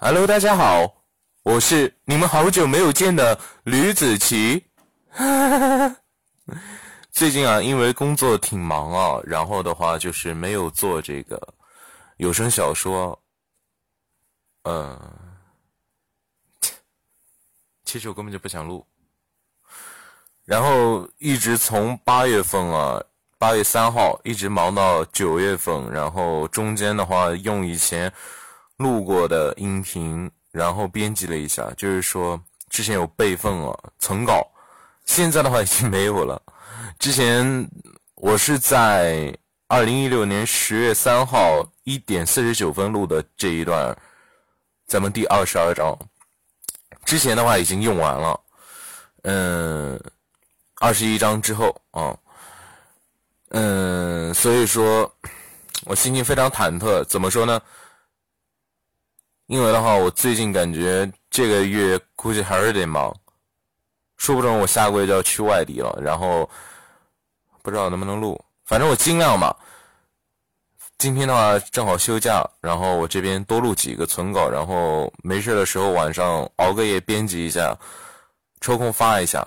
Hello，大家好，我是你们好久没有见的吕子琪。最近啊，因为工作挺忙啊，然后的话就是没有做这个有声小说。嗯，其实我根本就不想录。然后一直从八月份啊。八月三号一直忙到九月份，然后中间的话用以前录过的音频，然后编辑了一下，就是说之前有备份啊存稿，现在的话已经没有了。之前我是在二零一六年十月三号一点四十九分录的这一段，咱们第二十二章，之前的话已经用完了，嗯，二十一章之后啊。嗯，所以说，我心情非常忐忑。怎么说呢？因为的话，我最近感觉这个月估计还是得忙，说不准我下个月就要去外地了。然后不知道能不能录，反正我尽量吧。今天的话正好休假，然后我这边多录几个存稿，然后没事的时候晚上熬个夜编辑一下，抽空发一下。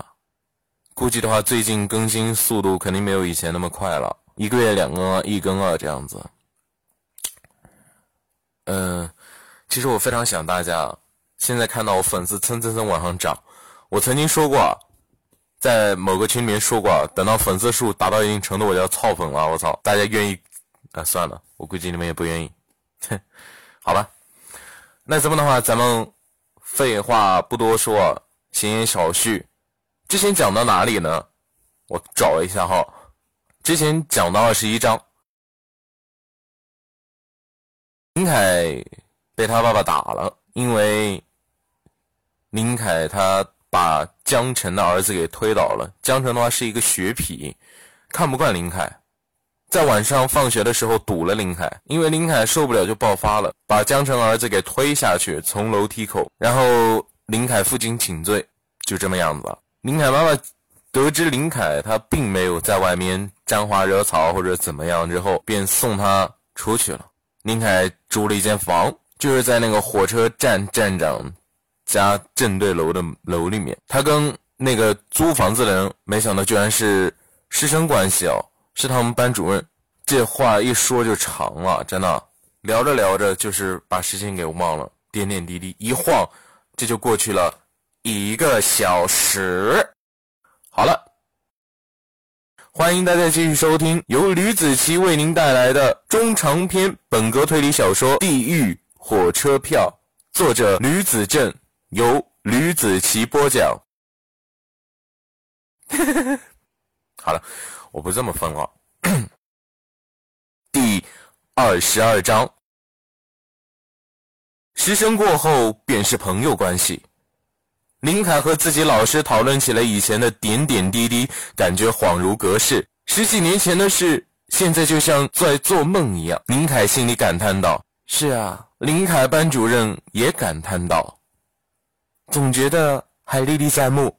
估计的话，最近更新速度肯定没有以前那么快了，一个月两更，一更啊这样子。嗯，其实我非常想大家，现在看到我粉丝蹭蹭蹭往上涨，我曾经说过，在某个群里面说过，等到粉丝数达到一定程度，我就要操粉了。我操，大家愿意？啊，算了，我估计你们也不愿意。哼，好吧，那咱们的话，咱们废话不多说，闲言少叙。之前讲到哪里呢？我找一下哈。之前讲到二十一章，林凯被他爸爸打了，因为林凯他把江辰的儿子给推倒了。江辰的话是一个学痞，看不惯林凯，在晚上放学的时候堵了林凯，因为林凯受不了就爆发了，把江辰儿子给推下去，从楼梯口，然后林凯父亲请罪，就这么样子。林凯妈妈得知林凯他并没有在外面沾花惹草或者怎么样之后，便送他出去了。林凯租了一间房，就是在那个火车站站长家正对楼的楼里面。他跟那个租房子的人，没想到居然是师生关系哦，是他们班主任。这话一说就长了，真的聊着聊着就是把时间给忘了，点点滴滴一晃，这就过去了。一个小时，好了，欢迎大家继续收听由吕子奇为您带来的中长篇本格推理小说《地狱火车票》，作者吕子正，由吕子奇播讲。好了，我不这么分了。第二十二章，师生过后便是朋友关系。林凯和自己老师讨论起了以前的点点滴滴，感觉恍如隔世。十几年前的事，现在就像在做梦一样。林凯心里感叹道：“是啊。”林凯班主任也感叹道：“总觉得还历历在目。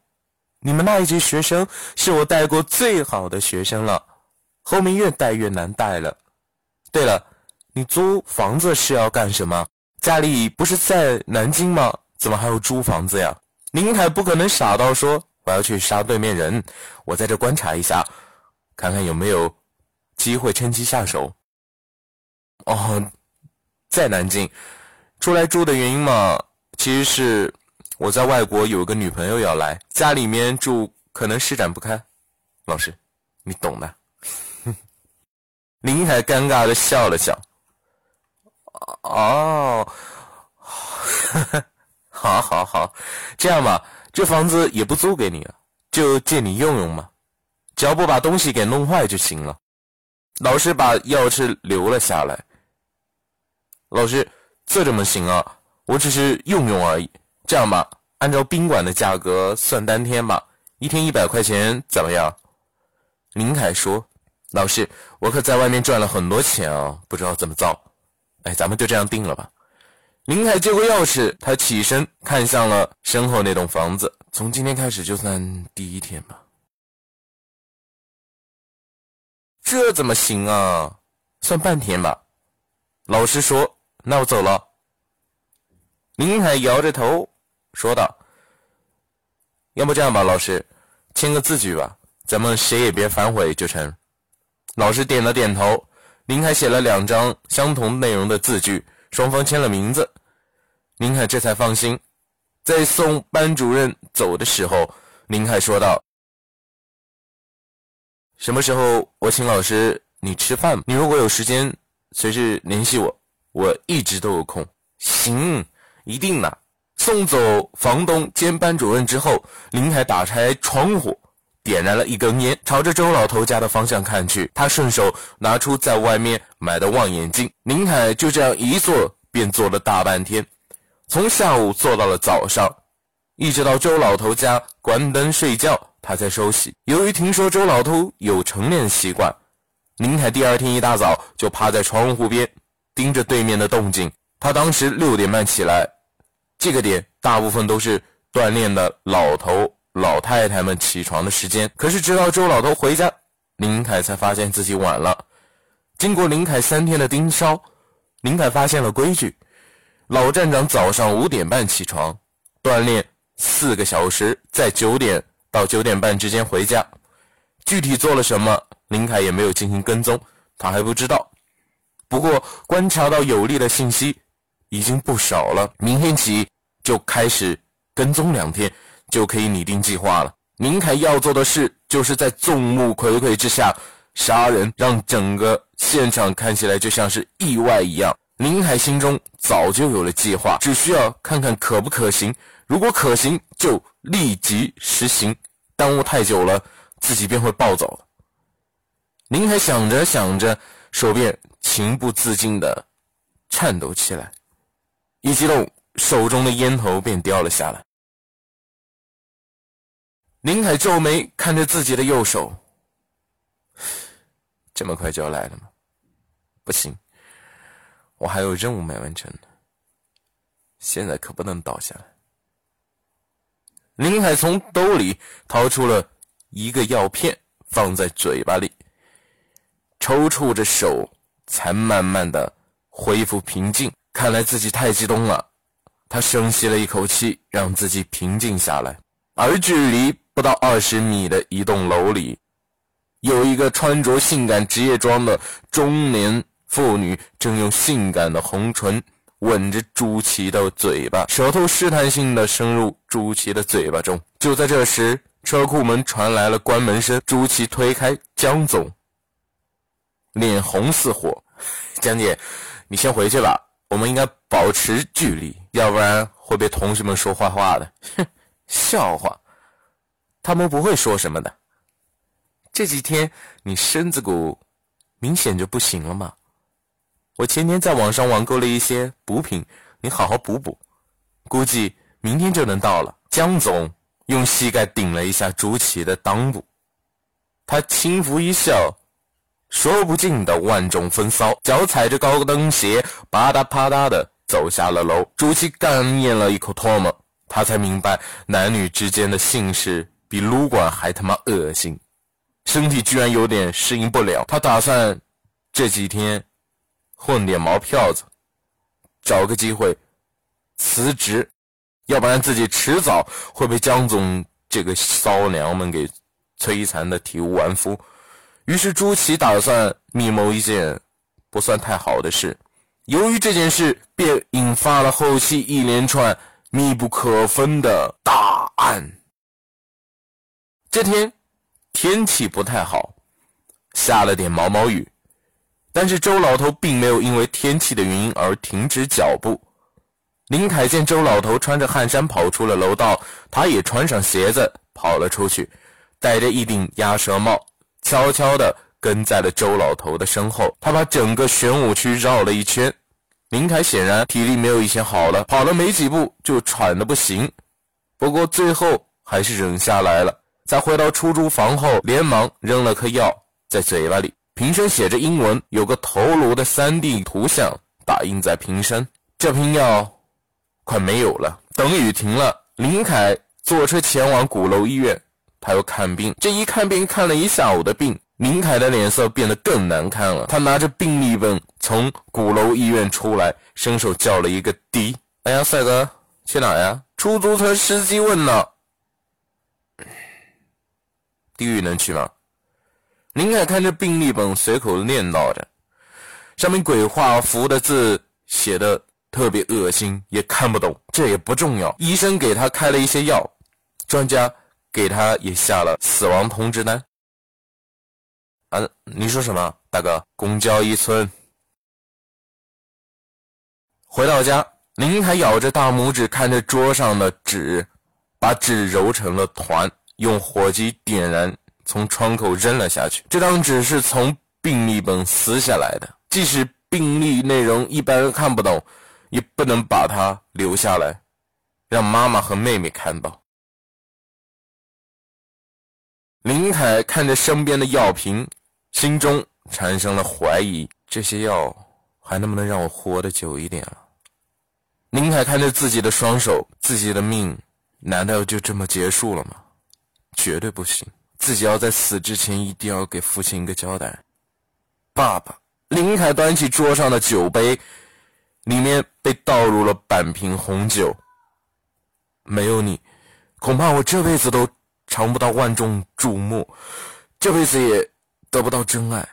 你们那一级学生是我带过最好的学生了，后面越带越难带了。对了，你租房子是要干什么？家里不是在南京吗？怎么还要租房子呀？”林凯不可能傻到说我要去杀对面人，我在这观察一下，看看有没有机会趁机下手。哦，在南京出来住的原因嘛，其实是我在外国有个女朋友要来，家里面住可能施展不开。老师，你懂的。林海尴尬的笑了笑。哦。好，好，好，这样吧，这房子也不租给你了，就借你用用嘛，只要不把东西给弄坏就行了。老师把钥匙留了下来。老师，这怎么行啊？我只是用用而已。这样吧，按照宾馆的价格算单天吧，一天一百块钱，怎么样？林凯说：“老师，我可在外面赚了很多钱啊，不知道怎么造。哎，咱们就这样定了吧。”林凯接过钥匙，他起身看向了身后那栋房子。从今天开始，就算第一天吧。这怎么行啊？算半天吧。老师说：“那我走了。”林海摇着头说道：“要不这样吧，老师，签个字据吧，咱们谁也别反悔就成。”老师点了点头。林海写了两张相同内容的字据，双方签了名字。林海这才放心。在送班主任走的时候，林海说道：“什么时候我请老师你吃饭？你如果有时间，随时联系我，我一直都有空。”行，一定的。送走房东兼班主任之后，林凯打开窗户，点燃了一根烟，朝着周老头家的方向看去。他顺手拿出在外面买的望远镜。林凯就这样一坐便坐了大半天。从下午坐到了早上，一直到周老头家关灯睡觉，他才收洗。由于听说周老头有晨练习惯，林凯第二天一大早就趴在窗户边，盯着对面的动静。他当时六点半起来，这个点大部分都是锻炼的老头老太太们起床的时间。可是直到周老头回家，林凯才发现自己晚了。经过林凯三天的盯梢，林凯发现了规矩。老站长早上五点半起床，锻炼四个小时，在九点到九点半之间回家。具体做了什么，林凯也没有进行跟踪，他还不知道。不过观察到有利的信息已经不少了，明天起就开始跟踪两天，就可以拟定计划了。林凯要做的事，就是在众目睽睽之下杀人，让整个现场看起来就像是意外一样。林凯心中早就有了计划，只需要看看可不可行。如果可行，就立即实行；耽误太久了，自己便会暴走。林凯想着想着，手便情不自禁地颤抖起来，一激动，手中的烟头便掉了下来。林凯皱眉看着自己的右手，这么快就要来了吗？不行。我还有任务没完成呢，现在可不能倒下来。林海从兜里掏出了一个药片，放在嘴巴里，抽搐着手才慢慢的恢复平静。看来自己太激动了，他深吸了一口气，让自己平静下来。而距离不到二十米的一栋楼里，有一个穿着性感职业装的中年。妇女正用性感的红唇吻着朱祁的嘴巴，舌头试探性的伸入朱祁的嘴巴中。就在这时，车库门传来了关门声。朱祁推开江总，脸红似火：“江姐，你先回去吧，我们应该保持距离，要不然会被同学们说坏话的。”哼，笑话，他们不会说什么的。这几天你身子骨明显就不行了嘛。我前天在网上网购了一些补品，你好好补补，估计明天就能到了。江总用膝盖顶了一下朱祁的裆部，他轻抚一笑，说不尽的万种风骚，脚踩着高跟鞋，啪嗒啪嗒的走下了楼。朱祁干咽了一口唾沫，他才明白男女之间的性事比撸管还他妈恶心，身体居然有点适应不了。他打算这几天。混点毛票子，找个机会辞职，要不然自己迟早会被江总这个骚娘们给摧残的体无完肤。于是朱祁打算密谋一件不算太好的事，由于这件事便引发了后期一连串密不可分的大案。这天天气不太好，下了点毛毛雨。但是周老头并没有因为天气的原因而停止脚步。林凯见周老头穿着汗衫跑出了楼道，他也穿上鞋子跑了出去，戴着一顶鸭舌帽，悄悄地跟在了周老头的身后。他把整个玄武区绕了一圈。林凯显然体力没有以前好了，跑了没几步就喘得不行。不过最后还是忍下来了。在回到出租房后，连忙扔了颗药在嘴巴里。瓶身写着英文，有个头颅的 3D 图像打印在瓶身。这瓶药快没有了，等雨停了，林凯坐车前往鼓楼医院，他要看病。这一看病看了一下午的病，林凯的脸色变得更难看了。他拿着病历本从鼓楼医院出来，伸手叫了一个的，哎呀，帅哥，去哪呀？出租车司机问呢。地狱能去吗？林凯看着病历本，随口念叨着，上面鬼画符的字写的特别恶心，也看不懂。这也不重要。医生给他开了一些药，专家给他也下了死亡通知单。啊，你说什么，大哥？公交一村。回到家，林凯咬着大拇指，看着桌上的纸，把纸揉成了团，用火机点燃。从窗口扔了下去。这张纸是从病历本撕下来的，即使病历内容一般人看不懂，也不能把它留下来，让妈妈和妹妹看到。林凯看着身边的药瓶，心中产生了怀疑：这些药还能不能让我活得久一点了？林凯看着自己的双手，自己的命难道就这么结束了吗？绝对不行。自己要在死之前一定要给父亲一个交代。爸爸，林凯端起桌上的酒杯，里面被倒入了半瓶红酒。没有你，恐怕我这辈子都尝不到万众瞩目，这辈子也得不到真爱。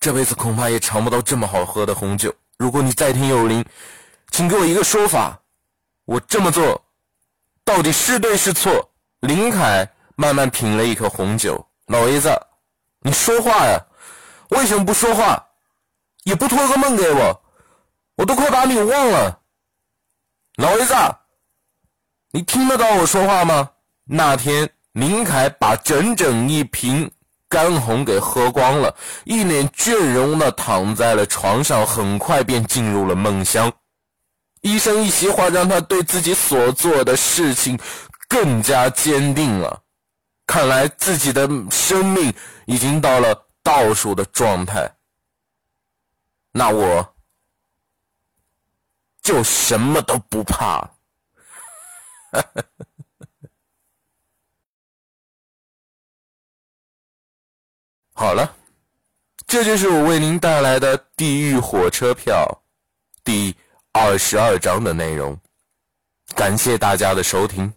这辈子恐怕也尝不到这么好喝的红酒。如果你在天有灵，请给我一个说法，我这么做到底是对是错？林凯。慢慢品了一口红酒，老爷子，你说话呀？为什么不说话？也不托个梦给我？我都快把你忘了。老爷子，你听得到我说话吗？那天，林凯把整整一瓶干红给喝光了，一脸倦容的躺在了床上，很快便进入了梦乡。医生一席话，让他对自己所做的事情更加坚定了。看来自己的生命已经到了倒数的状态，那我就什么都不怕。好了，这就是我为您带来的《地狱火车票》第二十二章的内容。感谢大家的收听。